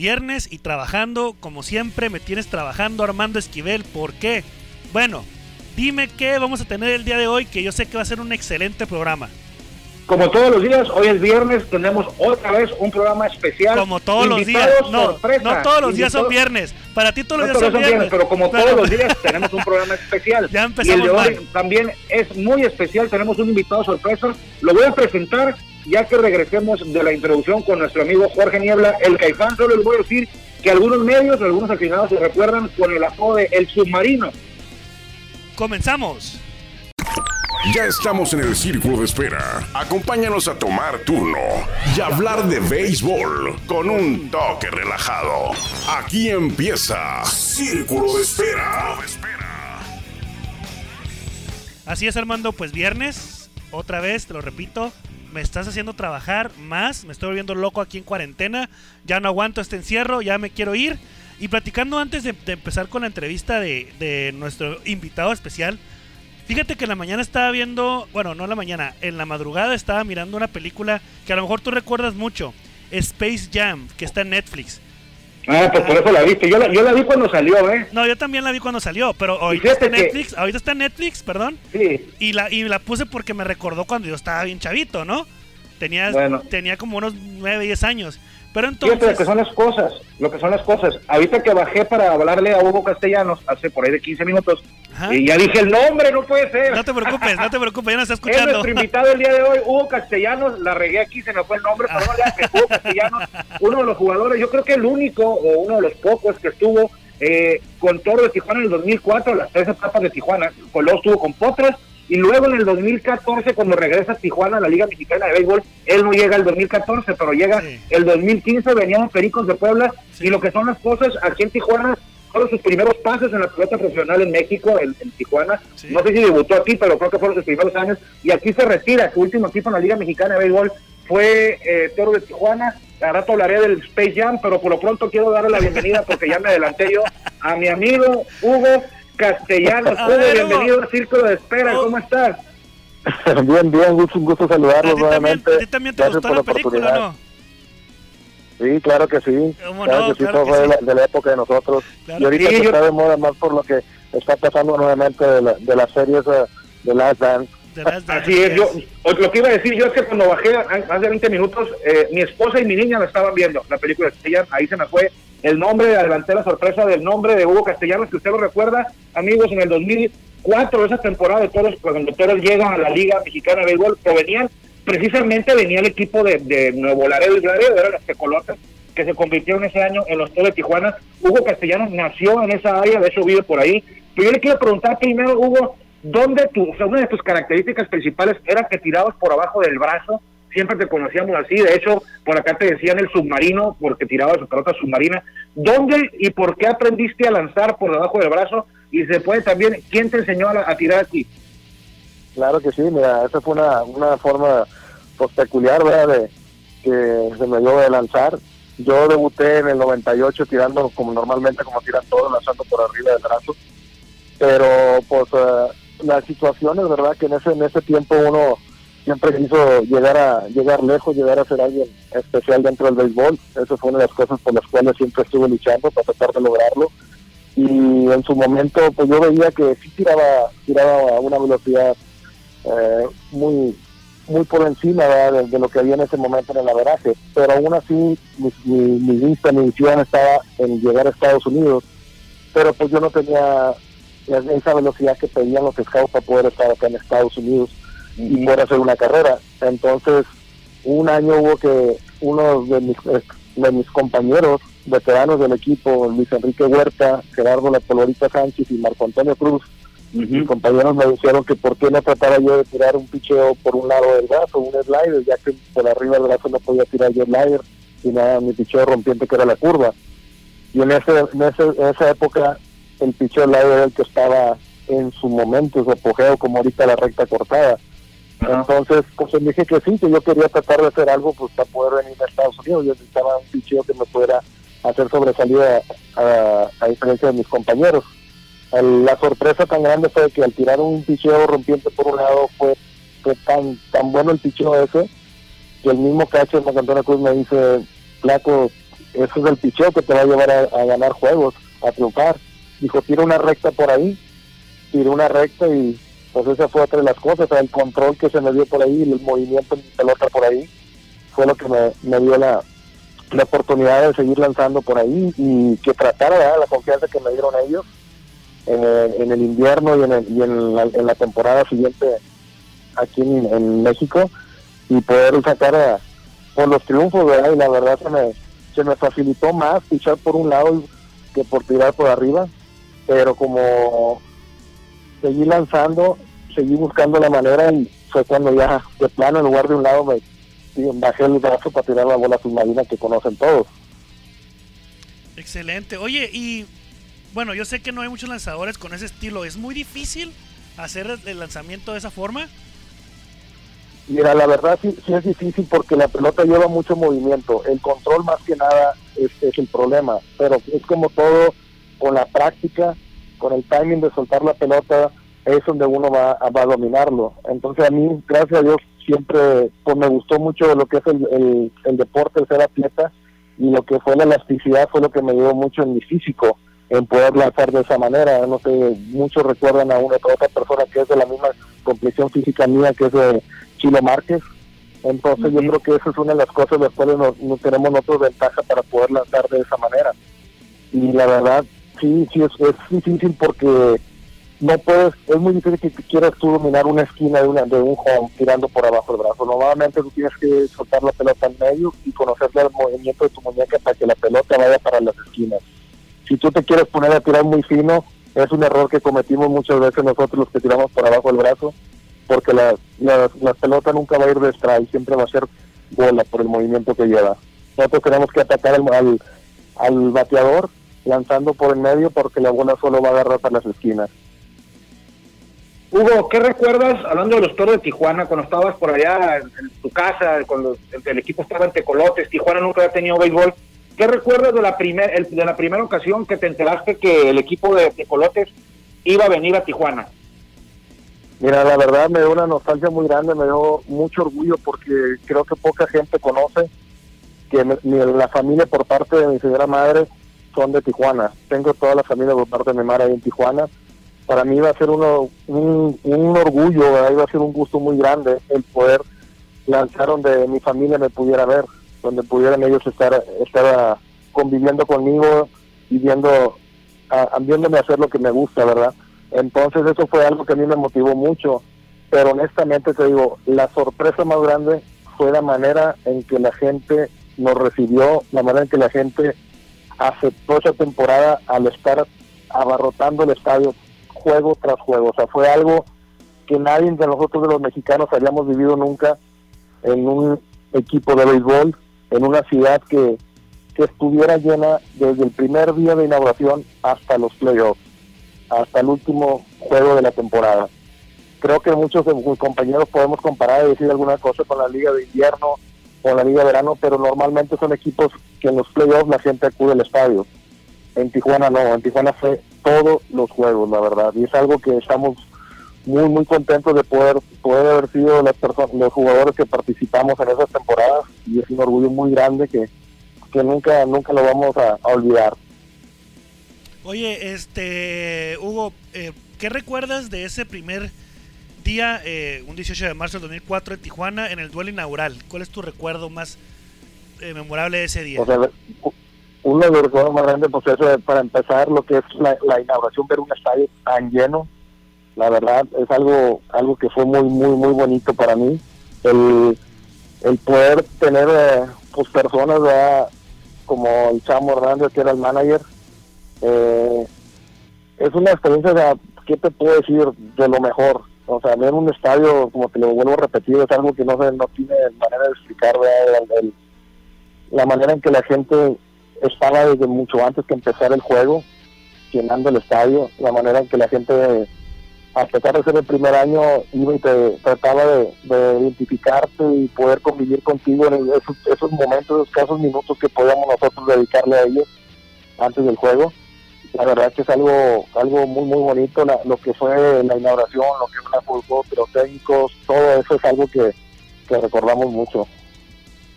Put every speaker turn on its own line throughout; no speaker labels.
Viernes y trabajando, como siempre, me tienes trabajando Armando Esquivel. ¿Por qué? Bueno, dime qué vamos a tener el día de hoy, que yo sé que va a ser un excelente programa.
Como todos los días, hoy es viernes, tenemos otra vez un programa especial.
Como todos los días. No, no todos los días son viernes. Para ti todos los días son viernes.
Pero como todos los días tenemos un programa especial.
Ya empezamos y el de hoy
también es muy especial. Tenemos un invitado sorpresa. Lo voy a presentar ya que regresemos de la introducción con nuestro amigo Jorge Niebla, el Caifán. Solo les voy a decir que algunos medios, algunos aficionados se recuerdan con el apodo de El Submarino.
Comenzamos.
Ya estamos en el círculo de espera. Acompáñanos a tomar turno y hablar de béisbol con un toque relajado. Aquí empieza Círculo de Espera.
Así es, Armando, pues viernes, otra vez, te lo repito, me estás haciendo trabajar más, me estoy volviendo loco aquí en cuarentena, ya no aguanto este encierro, ya me quiero ir. Y platicando antes de, empezar con la entrevista de, de nuestro invitado especial, Fíjate que en la mañana estaba viendo, bueno, no en la mañana, en la madrugada estaba mirando una película que a lo mejor tú recuerdas mucho, Space Jam, que está en Netflix.
Ah, pues por eso la viste. Yo la, yo la vi cuando salió, ¿eh?
No, yo también la vi cuando salió, pero ahorita está en Netflix, ahorita está Netflix, perdón.
Sí.
Y la, y la puse porque me recordó cuando yo estaba bien chavito, ¿no? Tenía, tenía como unos 9, 10 años. Pero entonces...
Fíjate lo que son las cosas, lo que son las cosas. Ahorita que bajé para hablarle a Hugo Castellanos hace por ahí de 15 minutos, y ya dije el nombre, no puede ser.
No te preocupes, no te preocupes, ya nos está escuchando. Es
nuestro invitado el día de hoy, Hugo Castellanos, la regué aquí, se me fue el nombre, pero no le Hugo Castellanos, uno de los jugadores, yo creo que el único, o uno de los pocos que estuvo eh, con Toro de Tijuana en el 2004, las tres etapas de Tijuana, luego estuvo con Potras, y luego en el 2014, cuando regresa a Tijuana a la Liga Mexicana de Béisbol, él no llega el 2014, pero llega el 2015, venían Pericos de Puebla, y lo que son las cosas, aquí en Tijuana, fueron sus primeros pasos en la pelota profesional en México, en, Tijuana. No sé si debutó aquí, pero creo que fueron sus primeros años. Y aquí se retira. Su último equipo en la Liga Mexicana de Béisbol fue eh, Toro de Tijuana. Ahora rato hablaré del Space Jam, pero por lo pronto quiero darle la bienvenida porque ya me adelanté yo a mi amigo Hugo Castellanos. Hugo, bienvenido al Círculo de Espera, ¿cómo estás?
bien, bien, un gusto saludarlos nuevamente.
¿A ti también te gustó la película no?
Sí, claro que sí. Claro que sí, todo fue De, la, época de nosotros. y ahorita se está de moda más por lo que está pasando nuevamente de, la, de las series de, de Last Dance.
Así es, yo lo que iba a decir yo es que cuando bajé hace 20 minutos, eh, mi esposa y mi niña me estaban viendo la película de ahí se me fue el nombre, adelanté la sorpresa del nombre de Hugo Castellanos, que usted lo recuerda, amigos, en el 2004, esa temporada de todos, cuando todos llegan a la Liga Mexicana de Béisbol, provenían, precisamente venía el equipo de, Nuevo Laredo y Laredo, eran las Tecolotas, que se convirtieron ese año en los Toros de Tijuana. Hugo Castellanos nació en esa área, de hecho vive por ahí. Pero yo le quiero preguntar primero, Hugo, ¿dónde tú, o sea, una de tus características principales era que tirabas por abajo del brazo? Siempre te conocíamos así, de hecho, por acá te decían el submarino, porque tirabas su pelota submarina. ¿Dónde y por qué aprendiste a lanzar por debajo del brazo? Y se puede también, ¿quién te enseñó a, tirar así?
Claro que sí, mira, esa fue una, una forma pues, peculiar, ¿verdad? De, que se me dio de lanzar. Yo debuté en el 98 tirando como normalmente, como tiran todos, lanzando por arriba del brazo. Pero pues uh, las situaciones, ¿verdad? Que en ese, en ese tiempo uno siempre quiso llegar a llegar lejos, llegar a ser alguien especial dentro del béisbol. Eso fue una de las cosas por las cuales siempre estuve luchando para tratar de lograrlo. Y en su momento, pues yo veía que sí tiraba, tiraba a una velocidad eh, muy muy por encima de, lo que había en ese momento en el averaje, pero aún así mi, vista, mi visión estaba en llegar a Estados Unidos, pero pues yo no tenía esa velocidad que pedían los scouts para poder estar acá en Estados Unidos y poder hacer una carrera. Entonces, un año hubo que uno de mis, de mis compañeros veteranos del equipo, Luis Enrique Huerta, Gerardo La Polorita Sánchez y Marco Antonio Cruz, mis compañeros me dijeron que por qué no trataba yo de tirar un picheo por un lado del brazo, un slider, ya que por arriba del brazo no podía tirar yo slider, y nada, mi picheo rompiente que era la curva. Y en, ese, en, esa época el picheo slider era el que estaba en su momento, su apogeo, como ahorita la recta cortada. Entonces, pues me dije que sí, que yo quería tratar de hacer algo pues para poder venir a Estados Unidos. Yo necesitaba un picheo que me pudiera hacer sobresalida a, a diferencia de mis compañeros la sorpresa tan grande fue que al tirar un picheo rompiente por un lado fue, tan tan bueno el picheo ese que el mismo catcher Antonio Cruz me dice, flaco, eso es el picheo que te va a llevar a, ganar juegos, a triunfar. Dijo, tira una recta por ahí, tira una recta y pues esa fue otra de las cosas, el control que se me dio por ahí, el movimiento de pelota por ahí, fue lo que me, dio la, la oportunidad de seguir lanzando por ahí y que tratara la confianza que me dieron ellos eh, en el invierno y, en, y en, la, temporada siguiente aquí en, México y poder sacar a, por los triunfos, ¿verdad? Y la verdad se me, se me facilitó más pichar por un lado que por tirar por arriba, pero como seguí lanzando, seguí buscando la manera y fue cuando ya de plano en lugar de un lado me bajé el brazo para tirar la bola submarina que conocen todos.
Excelente. Oye, y bueno, yo sé que no hay muchos lanzadores con ese estilo. ¿Es muy difícil hacer el lanzamiento de esa forma?
Mira, la verdad sí, sí es difícil porque la pelota lleva mucho movimiento. El control más que nada es, el problema. Pero es como todo, con la práctica, con el timing de soltar la pelota, es donde uno va, va a dominarlo. Entonces a mí, gracias a Dios, siempre pues me gustó mucho lo que es el, el, el deporte, el ser atleta, y lo que fue la elasticidad fue lo que me ayudó mucho en mi físico en poder lanzar de esa manera. No sé, muchos recuerdan a una otra persona que es de la misma complexión física mía, que es de Chilo Márquez. Entonces yo creo que esa es una de las cosas de las cuales no, tenemos nosotros ventaja para poder lanzar de esa manera. Y la verdad, sí, sí, es, es difícil porque no puedes, es muy difícil que quieras tú dominar una esquina de, una, de un home tirando por abajo el brazo. Normalmente tú tienes que soltar la pelota en medio y conocer el movimiento de tu muñeca para que la pelota vaya para las esquinas si tú te quieres poner a tirar muy fino, es un error que cometimos muchas veces nosotros los que tiramos por abajo del brazo, porque la, la, pelota nunca va a ir de strike, siempre va a ser bola por el movimiento que lleva. Nosotros tenemos que atacar al, al, bateador lanzando por el medio porque la bola solo va a agarrar para las esquinas.
Hugo, ¿qué recuerdas, hablando de los toros de Tijuana, cuando estabas por allá en, tu casa, cuando el, equipo estaba en Tecolotes, Tijuana nunca había tenido béisbol, ¿Qué recuerdas de la, primer, de la primera ocasión que te enteraste que el equipo de, Colotes iba a venir a Tijuana?
Mira, la verdad me dio una nostalgia muy grande, me dio mucho orgullo porque creo que poca gente conoce que la familia por parte de mi señora madre son de Tijuana. Tengo toda la familia por parte de mi madre ahí en Tijuana. Para mí iba a ser uno, un, orgullo, iba a ser un gusto muy grande el poder lanzar donde mi familia me pudiera ver donde pudieran ellos estar, estar ah, conviviendo conmigo y viendo, viéndome hacer lo que me gusta, ¿verdad? Entonces eso fue algo que a mí me motivó mucho, pero honestamente te digo, la sorpresa más grande fue la manera en que la gente nos recibió, la manera en que la gente aceptó esa temporada al estar abarrotando el estadio juego tras juego. O sea, fue algo que nadie de nosotros de los mexicanos habíamos vivido nunca en un equipo de béisbol en una ciudad que, estuviera llena desde el primer día de inauguración hasta los playoffs, hasta el último juego de la temporada. Creo que muchos de mis compañeros podemos comparar y decir alguna cosa con la liga de invierno o la liga de verano, pero normalmente son equipos que en los playoffs la gente acude al estadio. En Tijuana no, en Tijuana fue todos los juegos, la verdad, y es algo que estamos muy muy contentos de poder poder haber sido las personas, los jugadores que participamos en esas temporadas y es un orgullo muy grande que, que nunca nunca lo vamos a, olvidar.
Oye, este Hugo, eh, ¿qué recuerdas de ese primer día, eh, un 18 de marzo del 2004 en Tijuana, en el duelo inaugural? ¿Cuál es tu recuerdo más eh, memorable de ese día?
uno de los recuerdos más grandes, pues eso para empezar, lo que es la, inauguración, ver un estadio tan lleno, la verdad es algo algo que fue muy muy muy bonito para mí. El, el poder tener eh, pues personas como el Chamo Hernández que era el manager. Eh, es una experiencia de, ¿qué te puedo decir? de lo mejor o sea ver un estadio como te lo vuelvo a repetir es algo que no se no tiene manera de explicar la manera en que la gente estaba desde mucho antes que empezar el juego llenando el estadio la manera en que la gente a pesar de ser el primer año, iba y te trataba de, identificarte y poder convivir contigo en esos, esos momentos, esos casos minutos que podíamos nosotros dedicarle a ellos antes del juego. La verdad que es algo algo muy, muy bonito, lo que fue la inauguración, lo que fue la fútbol, los técnicos, todo eso es algo que, recordamos mucho.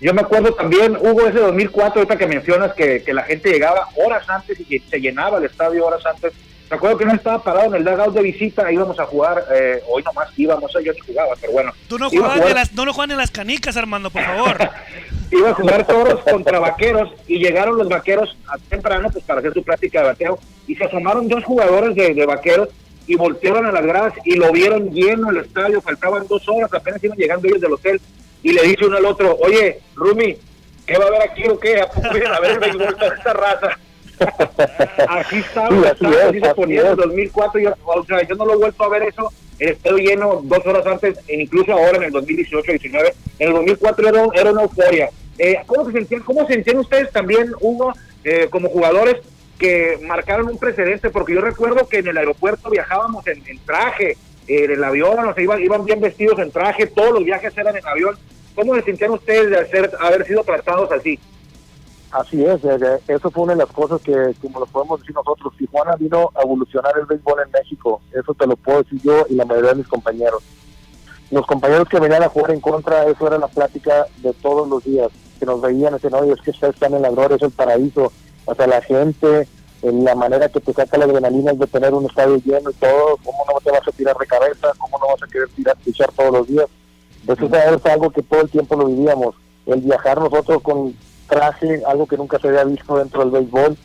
Yo me acuerdo también, hubo ese 2004, ahorita que mencionas que, que la gente llegaba horas antes y que se llenaba el estadio horas antes. Me acuerdo que no estaba parado en el dugout de visita, íbamos a jugar, eh, hoy nomás íbamos, yo ni jugaba, pero bueno.
Tú no jugabas en las, no lo juegan en las canicas, Armando, por favor.
Iba a jugar toros contra vaqueros y llegaron los vaqueros a temprano pues para hacer su práctica de bateo y se asomaron dos jugadores de, de vaqueros y voltearon a las gradas y lo vieron lleno el estadio, faltaban dos horas, apenas iban llegando ellos del hotel y le dice uno al otro, oye, Rumi, ¿qué va a haber aquí o qué? ¿A poco vienen a ver el béisbol esta raza? Así estaba,
Sí, así
estaba,
es,
así se
así
ponía en el
es.
2004. Yo, o sea, yo no lo he vuelto a ver eso. El estadio lleno dos horas antes, e incluso ahora en el 2018-19. En el 2004 era, era una euforia. Eh, ¿cómo, se sentían, ¿Cómo se sentían ustedes también, Hugo, eh, como jugadores que marcaron un precedente? Porque yo recuerdo que en el aeropuerto viajábamos en, en traje, en el avión, o iban, iban bien vestidos en traje, todos los viajes eran en avión. ¿Cómo se sentían ustedes de hacer, haber sido tratados así?
Así es, eh, eh, eso fue una de las cosas que, como lo podemos decir nosotros, Tijuana vino a evolucionar el béisbol en México, eso te lo puedo decir yo y la mayoría de mis compañeros. Los compañeros que venían a jugar en contra, eso era la plática de todos los días, que nos veían decían, oye, es que ustedes están en la gloria, es el paraíso, o sea, la gente, en la manera que te saca la adrenalina de tener un estadio lleno y todo, ¿cómo no te vas a tirar de cabeza? ¿Cómo no vas a querer tirar, pichar todos los días? Eso es algo que todo el tiempo lo vivíamos, el viajar nosotros con traje, algo que nunca se había visto dentro del béisbol,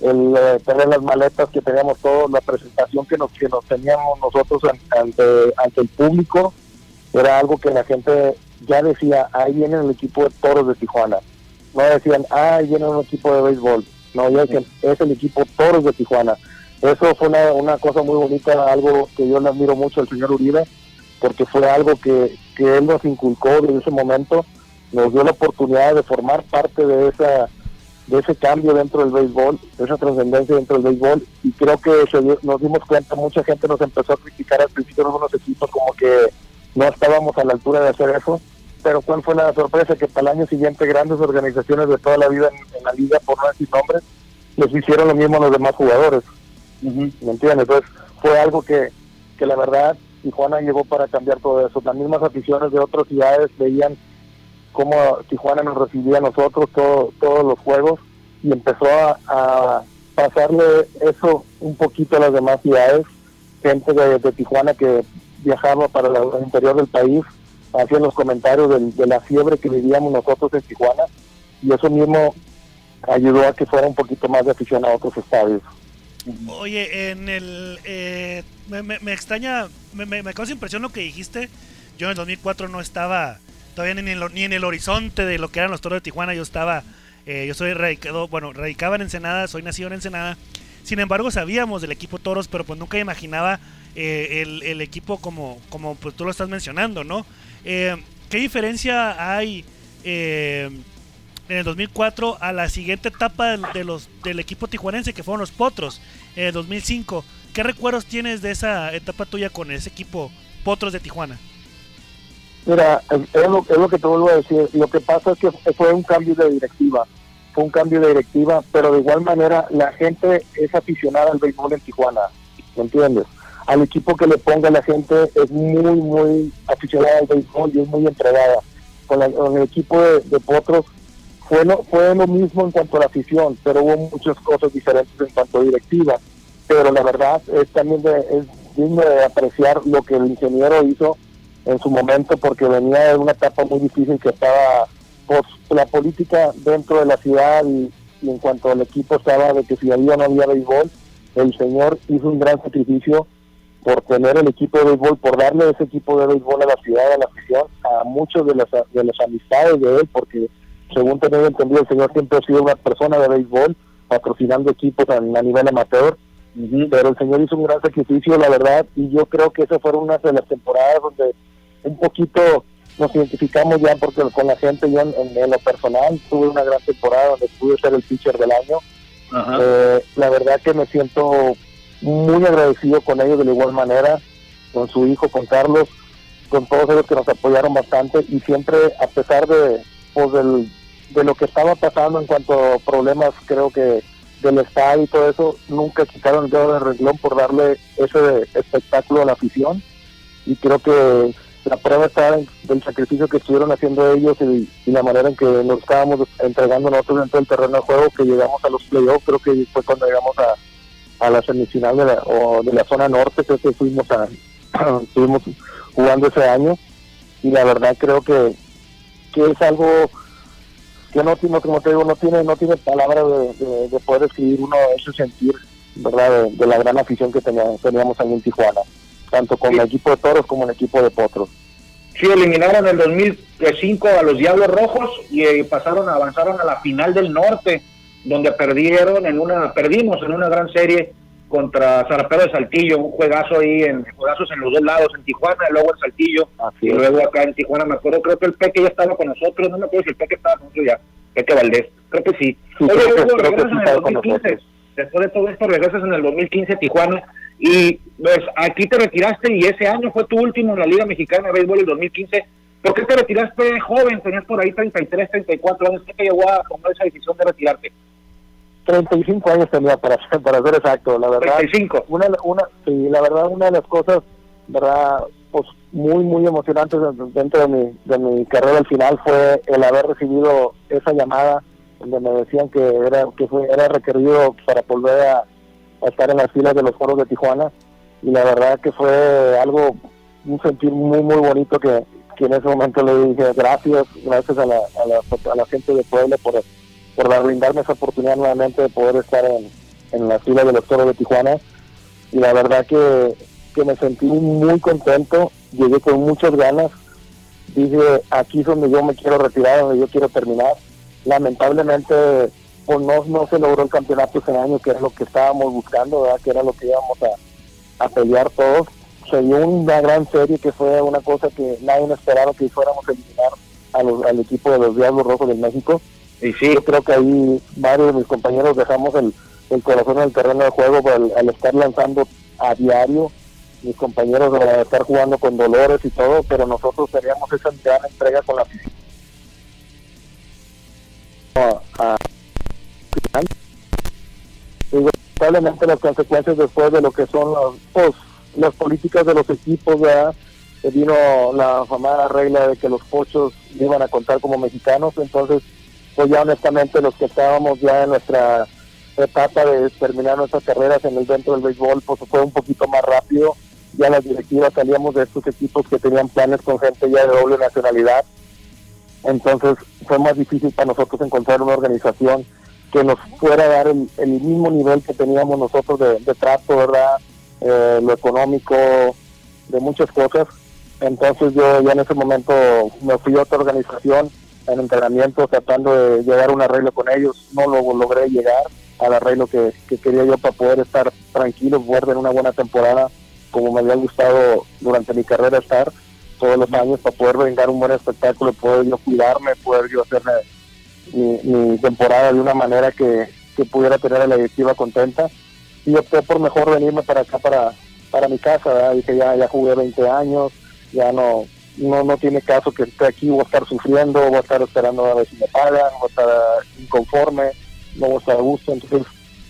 el eh, tener las maletas que teníamos todos, la presentación que nos, que nos teníamos nosotros an- ante, ante el público, era algo que la gente ya decía, ahí viene el equipo de toros de Tijuana. No decían, ah, ahí viene un equipo de béisbol. No, ya decían, es el equipo toros de Tijuana. Eso fue una, una cosa muy bonita, algo que yo le admiro mucho al señor Uribe, porque fue algo que, que él nos inculcó desde ese momento, nos dio la oportunidad de formar parte de esa de ese cambio dentro del béisbol, de esa trascendencia dentro del béisbol, y creo que se nos dimos cuenta, mucha gente nos empezó a criticar al principio algunos equipos como que no estábamos a la altura de hacer eso, pero cuál fue la sorpresa que para el año siguiente grandes organizaciones de toda la vida en, en la liga, por no decir nombres, les hicieron lo mismo a los demás jugadores. ¿Me entiendes? Entonces fue algo que, que la verdad Tijuana llegó para cambiar todo eso. Las mismas aficiones de otras ciudades veían cómo Tijuana nos recibía a nosotros todo- todos los juegos y empezó a, a pasarle eso un poquito a las demás ciudades. Gente de, de Tijuana que viajaba para la- el interior del país hacían los comentarios del- de la fiebre que vivíamos nosotros en Tijuana y eso mismo ayudó a que fuera un poquito más de afición a otros estadios.
Oye, en el. eh, me, me- me extraña, me, me, me causa impresión lo que dijiste. Yo en el 2004 no estaba todavía ni en, el, ni en el horizonte de lo que eran los toros de Tijuana. Yo estaba. eh, yo soy radicado, bueno, radicaba en Ensenada, soy nacido en Ensenada. Sin embargo, sabíamos del equipo toros, pero pues nunca imaginaba eh, el, el equipo como, como pues tú lo estás mencionando, ¿no? Eh, ¿Qué diferencia hay eh, en el 2004 a la siguiente etapa de los, del equipo tijuanense que fueron los Potros en el 2005? ¿Qué recuerdos tienes de esa etapa tuya con ese equipo Potros de Tijuana?
Mira, es es lo, es lo que te vuelvo a decir. Lo que pasa es que fue un cambio de directiva. Fue un cambio de directiva, pero de igual manera la gente es aficionada al béisbol en Tijuana. ¿Me entiendes? Al equipo que le ponga la gente es muy, muy aficionada al béisbol y es muy entregada. Con, la- con el equipo de, Potros fue lo, fue lo mismo en cuanto a la afición, pero hubo muchas cosas diferentes en cuanto a directiva. Pero la verdad es también de, es digno de apreciar lo que el ingeniero hizo en su momento porque venía de una etapa muy difícil que estaba pues la política dentro de la ciudad y, y en cuanto al equipo estaba de que si había o no había béisbol, el señor hizo un gran sacrificio por tener el equipo de béisbol, por darle ese equipo de béisbol a la ciudad, a la afición, a muchos de las, de las amistades de él, porque según tengo entendido, el señor siempre ha sido una persona de béisbol, patrocinando equipos a, a nivel amateur, pero el señor hizo un gran sacrificio, la verdad, y yo creo que esas fueron unas de las temporadas donde un poquito nos identificamos ya porque con la gente yo en, en- en lo personal tuve una gran temporada donde pude ser el pitcher del año. Eh, la verdad que me siento muy agradecido con ellos de la igual manera, con su hijo, con Carlos, con todos ellos que nos apoyaron bastante y siempre a pesar de, pues, del, de lo que estaba pasando en cuanto a problemas, creo que del estadio y todo eso, nunca quitaron el dedo de renglón por darle ese espectáculo a la afición. Y creo que la prueba está en el sacrificio que estuvieron haciendo ellos y, la manera en que nos estábamos entregando nosotros dentro del terreno de juego, que llegamos a los playoffs, creo que fue cuando llegamos a, a la semifinal de la, o de la zona norte, creo que fuimos a, estuvimos jugando ese año y la verdad creo que, que es algo que no tiene, como te digo, no tiene, no tiene palabras de, poder escribir uno ese sentir, ¿verdad? De, la gran afición que teníamos, teníamos ahí en Tijuana tanto con el equipo de Toros como el equipo de Potros.
Sí, eliminaron en el 2005 a los Diablos Rojos y eh, pasaron, avanzaron a la final del norte, donde perdieron en una, perdimos en una gran serie contra Zarapero de Saltillo, un juegazo ahí, en juegazos en los dos lados, en Tijuana luego en Saltillo, y luego acá en Tijuana, me acuerdo, creo que el Peque ya estaba con nosotros, no me acuerdo si el Peque estaba con nosotros ya, Peque Valdés, creo que sí. después de todo esto regresas en el 2015 a Tijuana y pues aquí te retiraste y ese año fue tu último en la Liga Mexicana de Béisbol el 2015. ¿Por qué te retiraste joven? Tenías por ahí 33, 34 años. ¿Qué te llevó a tomar esa decisión de retirarte?
35 años tenía para, para ser exacto, la verdad.
35.
Una, una, sí, la verdad, una de las cosas, verdad, pues muy, muy emocionantes dentro de mi, de mi carrera al final fue el haber recibido esa llamada donde me decían que era que fue, era requerido para volver a, estar en las filas de los foros de Tijuana y la verdad que fue algo, un sentir muy muy bonito que, en ese momento le dije gracias, gracias a la, a la, gente de Puebla por, por brindarme esa oportunidad nuevamente de poder estar en, en las filas de los foros de Tijuana y la verdad que, que me sentí muy contento, llegué con muchas ganas, dije aquí es donde yo me quiero retirar, donde yo quiero terminar. Lamentablemente pues no, no se logró el campeonato ese año, que era lo que estábamos buscando, que era lo que íbamos a, pelear todos. Se dio una gran serie que fue una cosa que nadie esperaba que fuéramos a eliminar a los, al equipo de los Diablos Rojos de México. Y sí, yo creo que ahí varios de mis compañeros dejamos el, corazón en el terreno de juego al, al estar lanzando a diario. Mis compañeros van a estar jugando con dolores y todo, pero nosotros teníamos esa gran entrega con la a, y lamentablemente las consecuencias después de lo que son pues, las políticas de los equipos, ¿verdad? vino la famosa regla de que los pochos iban a contar como mexicanos, entonces pues ya honestamente los que estábamos ya en nuestra etapa de terminar nuestras carreras en el dentro del béisbol, pues fue un poquito más rápido, ya las directivas salíamos de estos equipos que tenían planes con gente ya de doble nacionalidad, entonces fue más difícil para nosotros encontrar una organización que nos fuera a dar el, mismo nivel que teníamos nosotros de, trato, ¿verdad? Eh, lo económico, de muchas cosas. Entonces yo ya en ese momento me fui a otra organización en entrenamiento tratando de llegar a un arreglo con ellos. No lo logré llegar al arreglo que, quería yo para poder estar tranquilo, poder tener una buena temporada como me había gustado durante mi carrera estar todos los años para poder brindar un buen espectáculo, poder yo cuidarme, poder yo hacerme mi, temporada de una manera que, pudiera tener a la directiva contenta y opté por mejor venirme para acá para para mi casa dije ya ya jugué 20 años ya no no no tiene caso que esté aquí voy a estar sufriendo voy a estar esperando a ver si me pagan voy a estar inconforme no voy a estar a gusto. Entonces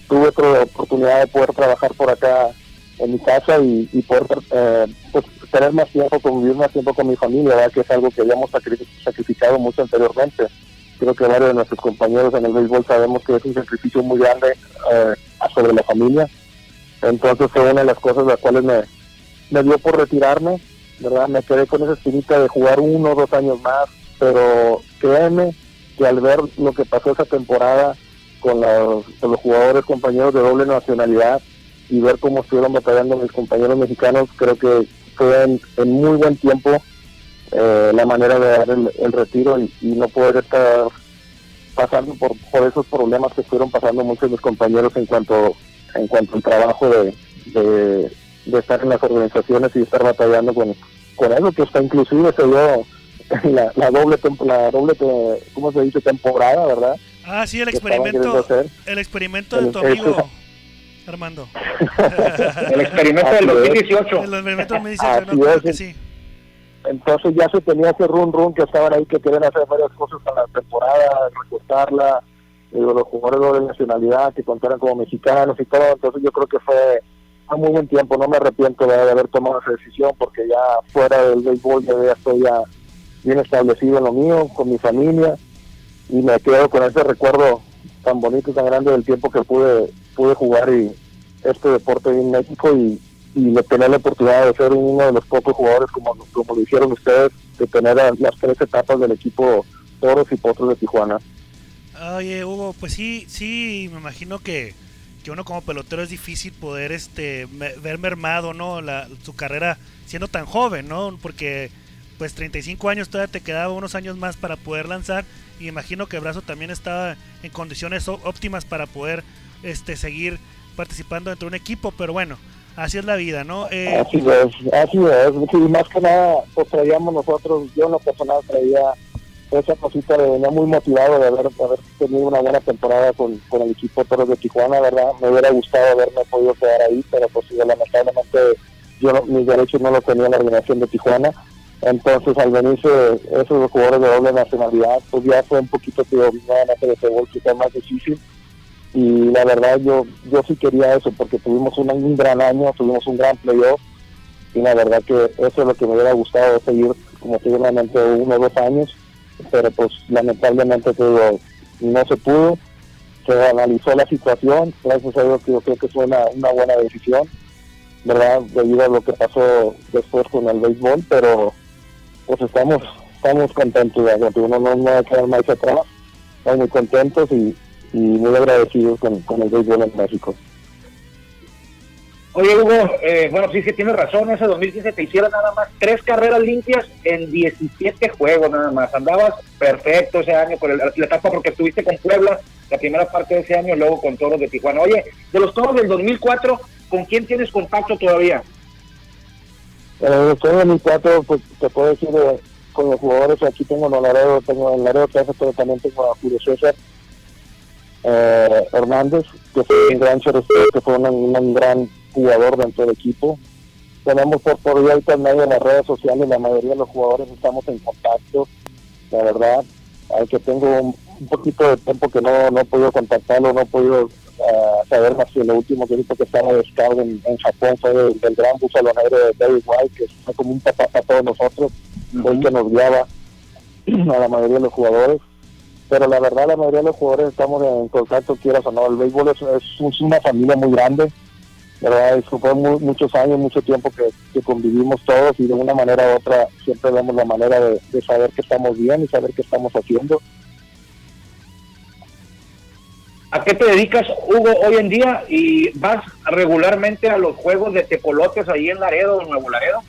tuve otra oportunidad de poder trabajar por acá en mi casa y, poder eh, pues, tener más tiempo, convivir más tiempo con mi familia, que es algo que habíamos sacrificado mucho anteriormente. Creo que varios de nuestros compañeros en el béisbol sabemos que es un sacrificio muy grande eh, sobre la familia. Entonces fue una de las cosas las cuales me, me dio por retirarme, ¿verdad? Me quedé con esa espinita de jugar uno o dos años más, pero créeme que al ver lo que pasó esa temporada con los, jugadores compañeros de doble nacionalidad y ver cómo estuvieron batallando mis compañeros mexicanos, creo que fue en muy buen tiempo eh, la manera de dar el, retiro y, no poder estar pasando por, por esos problemas que estuvieron pasando muchos de mis compañeros en cuanto en cuanto al trabajo de, de, estar en las organizaciones y estar batallando con, con eso, que hasta inclusive se dio la, la doble la doble ¿cómo se dice? temporada, ¿verdad?
Ah, sí, el experimento el experimento de tu amigo Armando.
el experimento del 2018.
El experimento del 2018, que sí.
Entonces ya se tenía ese run run que estaban ahí que querían hacer varias cosas para la temporada, recortarla, los jugadores de nacionalidad que contaran como mexicanos y todo, entonces yo creo que fue fue muy buen tiempo, no me arrepiento de haber tomado esa decisión porque ya fuera del béisbol ya estoy ya bien establecido en lo mío, con mi familia. Y me quedo con ese recuerdo tan bonito y tan grande del tiempo que pude pude jugar y este deporte en México y, y tener la oportunidad de ser uno de los pocos jugadores como, como lo hicieron ustedes, de tener las tres etapas del equipo Toros y Potros de Tijuana.
Oye, Hugo, pues sí, sí, me imagino que, que uno como pelotero es difícil poder este ver mermado, ¿no? La, su carrera siendo tan joven, ¿no? Porque pues 35 años todavía te quedaba unos años más para poder lanzar y imagino que Brazo también estaba en condiciones óptimas para poder este seguir participando dentro de un equipo, pero bueno, así es la vida, ¿no?
Eh... Así es, así es, sí, más que nada, pues traíamos nosotros, yo en lo personal traía esa cosita de venía muy motivado de haber, haber tenido una buena temporada con, con el equipo Toros de Tijuana, ¿verdad? Me hubiera gustado haberme podido quedar ahí, pero pues lamentablemente yo no, mis derechos no los tenía en la organización de Tijuana. Entonces, al venirse esos jugadores de doble nacionalidad, pues ya fue un poquito que nuevamente de fútbol que fue más difícil. Y la verdad, yo yo sí quería eso, porque tuvimos un, gran año, tuvimos un gran playoff. Y la verdad que eso es lo que me hubiera gustado seguir, como seguramente uno o dos años pero pues lamentablemente no se pudo, se analizó la situación, gracias a Dios yo creo que fue una, buena decisión, ¿verdad? Debido a lo que pasó después con el béisbol, pero pues estamos estamos contentos, ¿verdad? uno no, no va a quedar más atrás, estamos muy contentos y, muy agradecidos con, con el béisbol en México.
Oye, Hugo, eh, bueno, sí, sí, tienes razón. Ese 2015 te hicieron nada más tres carreras limpias en 17 juegos, nada más. Andabas perfecto ese año por la etapa porque estuviste con Puebla la primera parte de ese año, luego con Toros de Tijuana. Oye, de los Toros del 2004, ¿con quién tienes contacto todavía?
Eh, de los Toros del 2004, pues te puedo decir eh, con los jugadores. Aquí tengo en Laredo, tengo en Laredo, pero también tengo a Julio César. Hernández, que fue un gran que fue un gran jugador dentro del equipo. Tenemos por, por vía internet en las redes sociales, la mayoría de los jugadores estamos en contacto, la verdad. Aunque tengo un, poquito de tiempo que no, no he podido contactarlo, no he podido uh, saber más que lo último que visto que estaba de scout en, Japón fue del, gran búfalo negro de David White, que fue como un papá para todos nosotros, el que nos guiaba a la mayoría de los jugadores pero la verdad la mayoría de los jugadores estamos en contacto, quieras o no, el béisbol es, es, una familia muy grande, ¿verdad? fue muchos años, mucho tiempo que, convivimos todos y de una manera u otra siempre vemos la manera de, saber que estamos bien y saber qué estamos haciendo.
¿A qué te dedicas, Hugo, hoy en día? ¿Y vas regularmente a los juegos de tecolotes ahí en Laredo, en Nuevo Laredo?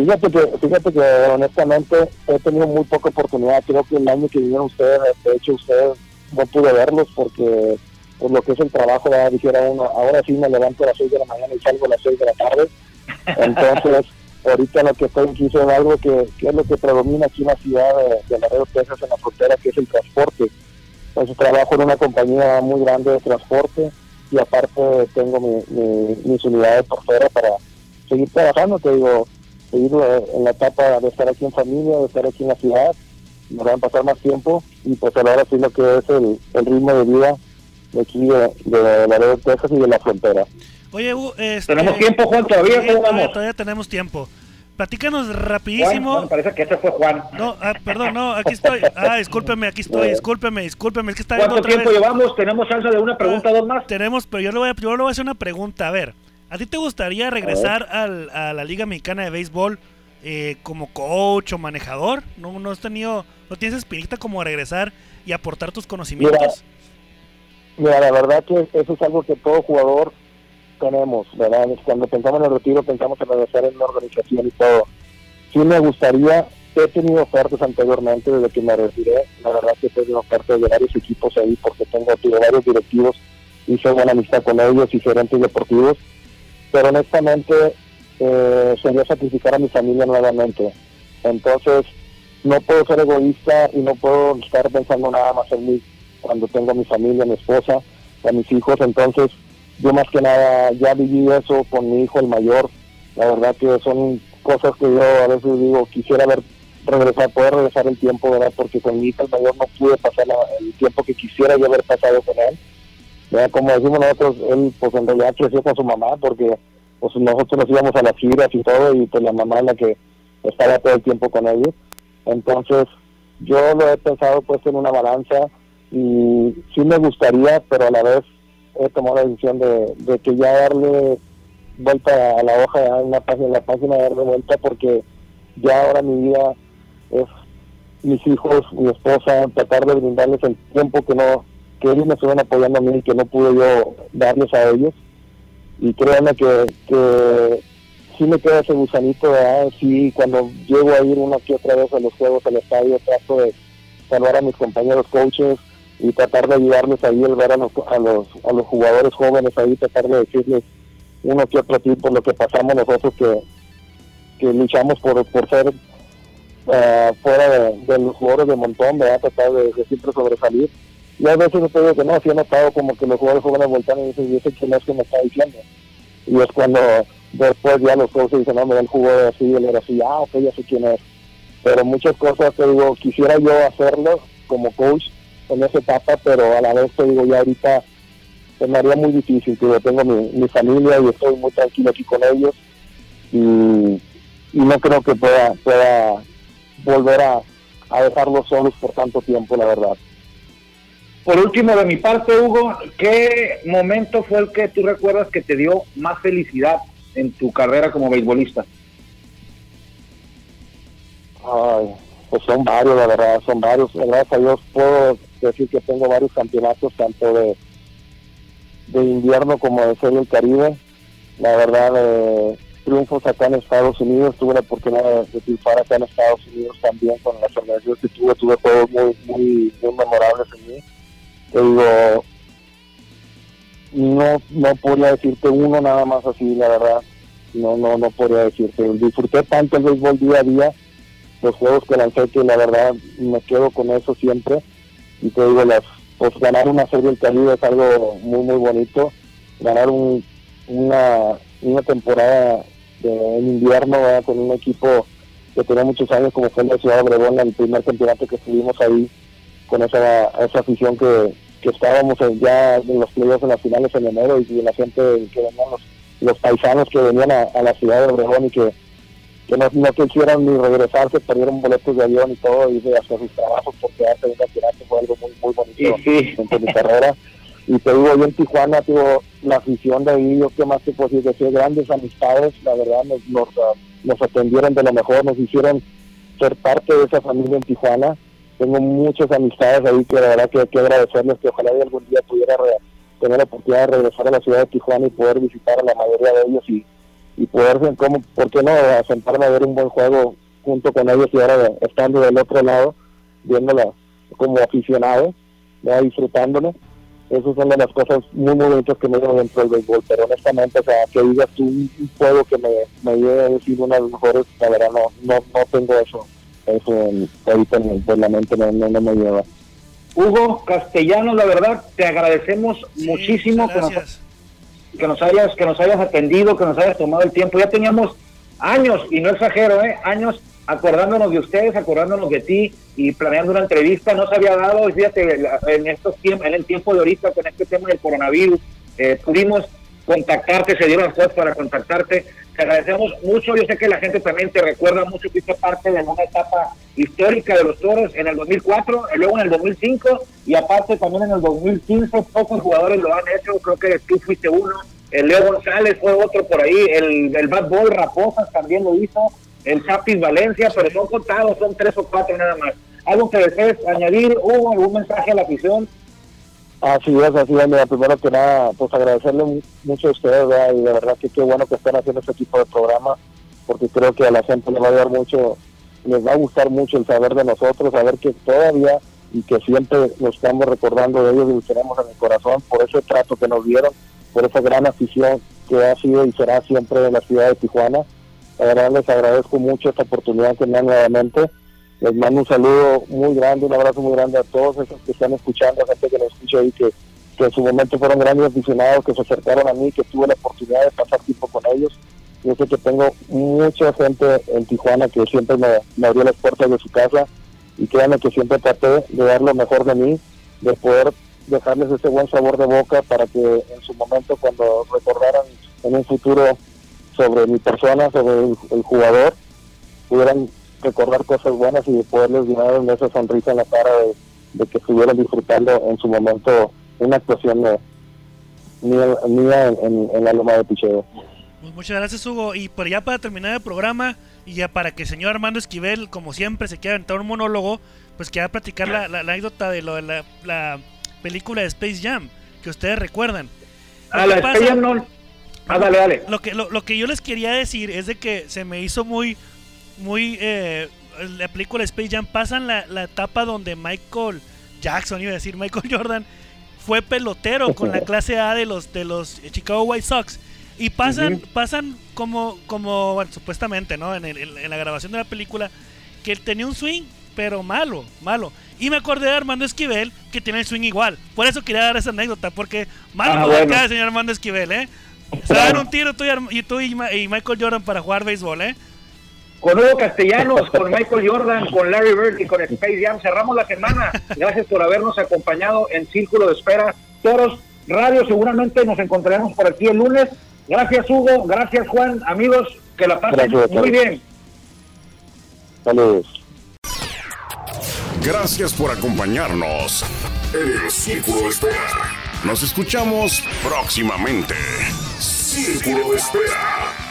Fíjate que, fíjate que honestamente he tenido muy poca oportunidad. Creo que el año que vinieron ustedes, de hecho ustedes no pude verlos porque por lo que es el trabajo, dijera uno, ahora sí me levanto a las 6 de la mañana y salgo a las 6 de la tarde. Entonces, ahorita lo que estoy aquí es algo que, es lo que predomina aquí en la ciudad de, de Laredo, Texas, en la frontera, que es el transporte. Entonces, trabajo en una compañía muy grande de transporte y aparte tengo mi, mis unidades por fuera para seguir trabajando, te digo, seguir eh, en la etapa de estar aquí en familia, de estar aquí en la ciudad, me van a pasar más tiempo y pues ahora sí lo que es el, el ritmo de vida de aquí de, de Laredo, Texas y de la frontera.
Oye, este,
¿tenemos tiempo, Juan? ¿Todavía?
todavía, tenemos tiempo. Platícanos rapidísimo.
Juan, parece que ese fue Juan.
No, ah, perdón, no, aquí estoy. Ah, discúlpeme, aquí estoy, discúlpeme, discúlpeme. Es que está
¿Cuánto tiempo llevamos? ¿Tenemos chance de una pregunta, dos más?
Tenemos, pero yo le, voy a, yo le voy a hacer una pregunta. A ver, ¿a ti te gustaría regresar al, a la Liga Mexicana de Béisbol eh, como coach o manejador? ¿No, no has tenido, no tienes espinita como regresar y aportar tus conocimientos?
Mira, la verdad que eso es algo que todo jugador tenemos, ¿verdad? Cuando pensamos en el retiro, pensamos en regresar en una organización y todo. Sí me gustaría, he tenido ofertas anteriormente desde que me retiré, la verdad que he tenido ofertas de varios equipos ahí porque tengo, varios directivos, hice buena amistad con ellos y gerentes deportivos, pero honestamente eh, sería sacrificar a mi familia nuevamente. Entonces, no puedo ser egoísta y no puedo estar pensando nada más en mí cuando tengo a mi familia, a mi esposa, a mis hijos. Entonces, yo más que nada ya viví eso con mi hijo, el mayor. La verdad que son cosas que yo a veces digo, quisiera ver regresar, poder regresar el tiempo, ¿verdad? Porque con mi hijo el mayor no pude pasar el tiempo que quisiera yo haber pasado con él. Como decimos nosotros, él pues en realidad creció con su mamá porque pues nosotros nos íbamos a las giras y todo y pues la mamá es la que estaba todo el tiempo con ellos. Entonces yo lo he pensado puesto en una balanza y sí me gustaría, pero a la vez he tomado la decisión de, de que ya darle vuelta a la hoja, a una página, la página darle vuelta porque ya ahora mi vida es mis hijos, mi esposa, tratar de brindarles el tiempo que no que ellos me estuvieron apoyando a mí y que no pude yo darles a ellos. Y créanme que, que sí me queda ese gusanito, ¿verdad? Sí, cuando llego a ir una que otra vez a los juegos al estadio, trato de salvar a mis compañeros coaches y tratar de ayudarles ahí, el ver a los, a los, a los jugadores jóvenes ahí, tratar de decirles uno que otro tipo lo que pasamos nosotros que, que luchamos por, por ser uh, fuera de, los jugadores de montón, ¿verdad? Tratar de, siempre sobresalir. Y a veces te digo que no, sí he notado como que los jugadores jóvenes voltean y dicen, yo sé quién es que me está diciendo. Y es cuando después ya los coaches dicen, no, mira, el jugó así, él era así, ah, ok, ya sé quién es. Pero muchas cosas, te digo, quisiera yo hacerlo como coach en esa etapa, pero a la vez te digo, ya ahorita se me haría muy difícil, que yo tengo mi, mi familia y estoy muy tranquilo aquí con ellos y, y no creo que pueda, pueda volver a dejarlos solos por tanto tiempo, la verdad.
Por último, de mi parte, Hugo, ¿qué momento fue el que tú recuerdas que te dio más felicidad en tu carrera como beisbolista?
Ay, pues son varios, la verdad, son varios. Gracias a Dios puedo decir que tengo varios campeonatos, tanto de, de invierno como de Serie del Caribe. La verdad, eh, triunfos acá en Estados Unidos, tuve la oportunidad de, triunfar acá en Estados Unidos también con las organizaciones que tuve, tuve juegos muy, muy, muy memorables en mí. Te digo, no, no podría decirte uno nada más así, la verdad, no, no, no podría decirte. Disfruté tanto el béisbol día a día, los juegos que lancé que la verdad me quedo con eso siempre. Y te digo, las, pues ganar una serie del Caribe es algo muy, muy bonito. Ganar un, una, una temporada de, en invierno con un equipo que tenía muchos años como fue la Ciudad de Obregón, el primer campeonato que estuvimos ahí con esa, esa afición que, que estábamos ya en los playoffs en las finales en enero y, la gente que venían los, paisanos que venían a, la ciudad de Obregón y que, que no, no quisieran ni regresarse, perdieron boletos de avión y todo, y de hacer sus trabajos porque hace un campeonato fue algo muy, muy bonito en mi carrera. Y te digo, yo en Tijuana, tuvo la afición de ahí, yo qué más te puedo decir, decir grandes amistades, la verdad, nos, nos, nos atendieron de lo mejor, nos hicieron ser parte de esa familia en Tijuana. Tengo muchas amistades ahí que la verdad que hay que agradecerles, que ojalá algún día pudiera tener la oportunidad de regresar a la ciudad de Tijuana y poder visitar a la mayoría de ellos y, y poder, como, ¿por qué no?, sentarme a ver un buen juego junto con ellos y ahora estando del otro lado, viéndola como aficionado, disfrutándolo esas son de las cosas muy, muy bonitas que me dio dentro del béisbol, pero honestamente, o sea, que digas tú un juego que me, me lleve a decir una de las mejores, la verdad no, no, no tengo eso, eso ahorita en, la mente, no, no, me lleva.
Hugo Castellanos, la verdad, te agradecemos muchísimo que nos, que nos, hayas que nos hayas atendido, que nos hayas tomado el tiempo. Ya teníamos años, y no exagero, ¿eh? años acordándonos de ustedes, acordándonos de ti y planeando una entrevista. No se había dado, fíjate, en estos tiempos, en el tiempo de ahorita con este tema del coronavirus, eh, pudimos contactarte, se dieron cosas para contactarte. Agradecemos mucho. Yo sé que la gente también te recuerda mucho que fuiste parte de una etapa histórica de los toros en el 2004, luego en el 2005 y aparte también en el 2015. Pocos jugadores lo han hecho, creo que tú fuiste uno. El Leo González fue otro por ahí, el, el Bad Boy Raposas también lo hizo el Chapis Valencia, pero son contados, son tres o cuatro nada más. ¿Algo que desees añadir? ¿Hubo algún mensaje a la afición?
Así es, así es. Mira, primero que nada, pues agradecerle mucho a ustedes, y de verdad que qué bueno que estén haciendo este tipo de programa, porque creo que a la gente les va a dar mucho, les va a gustar mucho el saber de nosotros, saber que todavía y que siempre nos estamos recordando de ellos y los tenemos en el corazón por ese trato que nos dieron, por esa gran afición que ha sido y será siempre en la ciudad de Tijuana la verdad les agradezco mucho esta oportunidad que me dan nuevamente. Les mando un saludo muy grande, un abrazo muy grande a todos esos que están escuchando, a gente que nos escucha ahí, que, en su momento fueron grandes aficionados, que se acercaron a mí, que tuve la oportunidad de pasar tiempo con ellos. Yo sé que tengo mucha gente en Tijuana que siempre me, abrió las puertas de su casa y créanme que siempre traté de dar lo mejor de mí, de poder dejarles ese buen sabor de boca para que en su momento cuando recordaran en un futuro sobre mi persona, sobre el, jugador, pudieran recordar cosas buenas y poderles llenar esa sonrisa en la cara de, que estuvieran disfrutando en su momento una actuación mía, en, la loma de Picheo.
Pues muchas gracias Hugo. Y por ya para terminar el programa y ya para que el señor Armando Esquivel, como siempre, se quiera aventar un monólogo, pues quiera platicar la, anécdota de lo de la, la, película de Space Jam, que ustedes recuerdan.
Ah, la Space Jam no Ah, dale, dale.
Lo que, lo, que yo les quería decir es de que se me hizo muy, muy, eh, la película Space Jam pasan la, la etapa donde Michael Jackson, iba a decir Michael Jordan, fue pelotero con la clase A de los, de los Chicago White Sox. Y pasan, pasan como, como bueno, supuestamente, ¿no? En, en, la grabación de la película, que él tenía un swing, pero malo, malo. Y me acordé de Armando Esquivel, que tiene el swing igual. Por eso quería dar esa anécdota, porque malo ah, señor Armando Esquivel, ¿eh? Se dan un tiro tú y, tú y, Michael Jordan para jugar béisbol, ¿eh?
Con Hugo Castellanos, con Michael Jordan, con Larry Bird y con Space Jam. Cerramos la semana. Gracias por habernos acompañado en Círculo de Espera. Toros Radio, seguramente nos encontraremos por aquí el lunes. Gracias, Hugo. Gracias, Juan. Amigos, que la pasen muy bien.
Saludos.
Gracias por acompañarnos en el Círculo de Espera. Nos escuchamos próximamente. Círculo de Espera.